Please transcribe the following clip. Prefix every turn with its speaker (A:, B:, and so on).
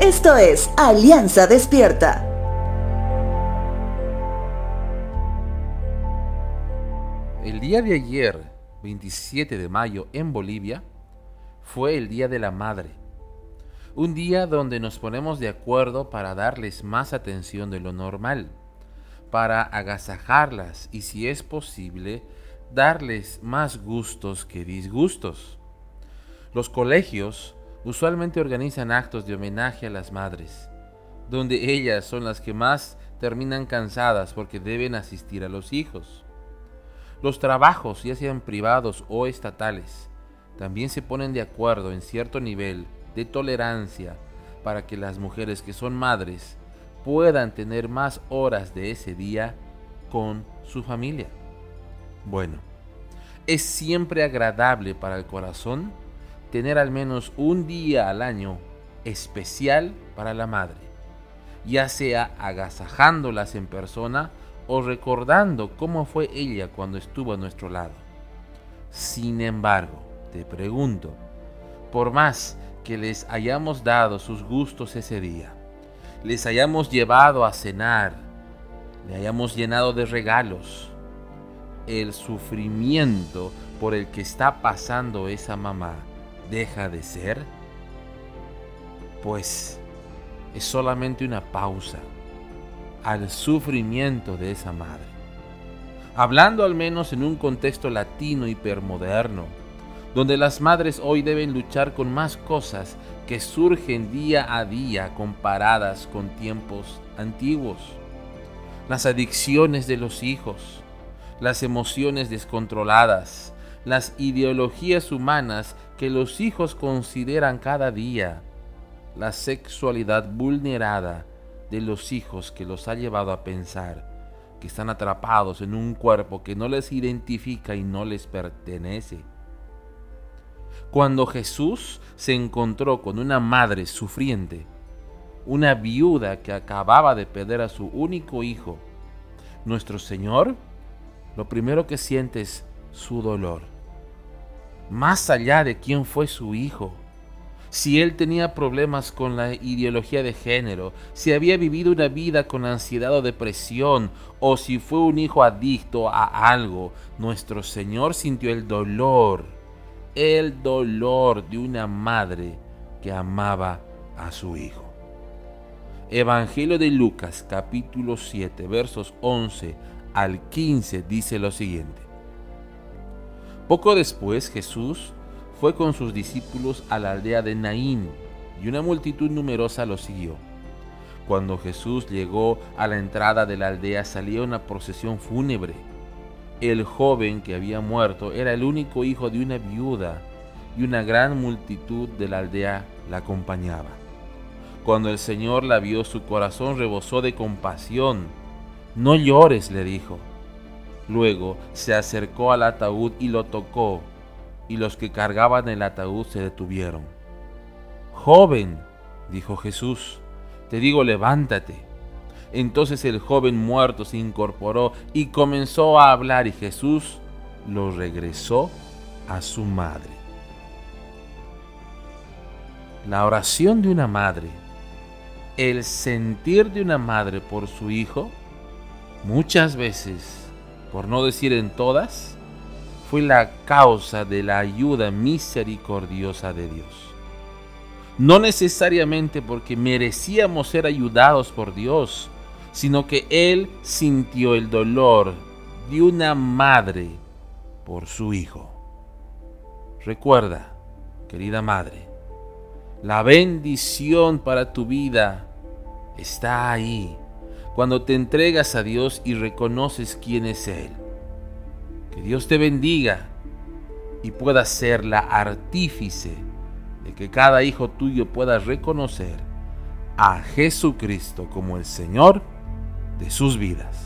A: Esto es Alianza Despierta.
B: El día de ayer, 27 de mayo, en Bolivia, fue el Día de la Madre. Un día donde nos ponemos de acuerdo para darles más atención de lo normal, para agasajarlas y si es posible, darles más gustos que disgustos. Los colegios usualmente organizan actos de homenaje a las madres, donde ellas son las que más terminan cansadas porque deben asistir a los hijos. Los trabajos, ya sean privados o estatales, también se ponen de acuerdo en cierto nivel de tolerancia para que las mujeres que son madres puedan tener más horas de ese día con su familia. Bueno, es siempre agradable para el corazón tener al menos un día al año especial para la madre, ya sea agasajándolas en persona o recordando cómo fue ella cuando estuvo a nuestro lado. Sin embargo, te pregunto, por más que les hayamos dado sus gustos ese día, les hayamos llevado a cenar, le hayamos llenado de regalos, el sufrimiento por el que está pasando esa mamá deja de ser? Pues es solamente una pausa al sufrimiento de esa madre. Hablando al menos en un contexto latino hipermoderno, donde las madres hoy deben luchar con más cosas que surgen día a día comparadas con tiempos antiguos. Las adicciones de los hijos, las emociones descontroladas, las ideologías humanas que los hijos consideran cada día, la sexualidad vulnerada de los hijos que los ha llevado a pensar que están atrapados en un cuerpo que no les identifica y no les pertenece. Cuando Jesús se encontró con una madre sufriente, una viuda que acababa de perder a su único hijo, nuestro Señor lo primero que siente es su dolor. Más allá de quién fue su hijo, si él tenía problemas con la ideología de género, si había vivido una vida con ansiedad o depresión, o si fue un hijo adicto a algo, nuestro Señor sintió el dolor, el dolor de una madre que amaba a su hijo. Evangelio de Lucas capítulo 7 versos 11 al 15 dice lo siguiente. Poco después Jesús fue con sus discípulos a la aldea de Naín y una multitud numerosa lo siguió. Cuando Jesús llegó a la entrada de la aldea salía una procesión fúnebre. El joven que había muerto era el único hijo de una viuda y una gran multitud de la aldea la acompañaba. Cuando el Señor la vio, su corazón rebosó de compasión no llores, le dijo. Luego se acercó al ataúd y lo tocó, y los que cargaban el ataúd se detuvieron. Joven, dijo Jesús, te digo levántate. Entonces el joven muerto se incorporó y comenzó a hablar y Jesús lo regresó a su madre. La oración de una madre, el sentir de una madre por su hijo, muchas veces, por no decir en todas, fue la causa de la ayuda misericordiosa de Dios. No necesariamente porque merecíamos ser ayudados por Dios, sino que Él sintió el dolor de una madre por su hijo. Recuerda, querida madre, la bendición para tu vida está ahí cuando te entregas a Dios y reconoces quién es Él. Que Dios te bendiga y pueda ser la artífice de que cada hijo tuyo pueda reconocer a Jesucristo como el Señor de sus vidas.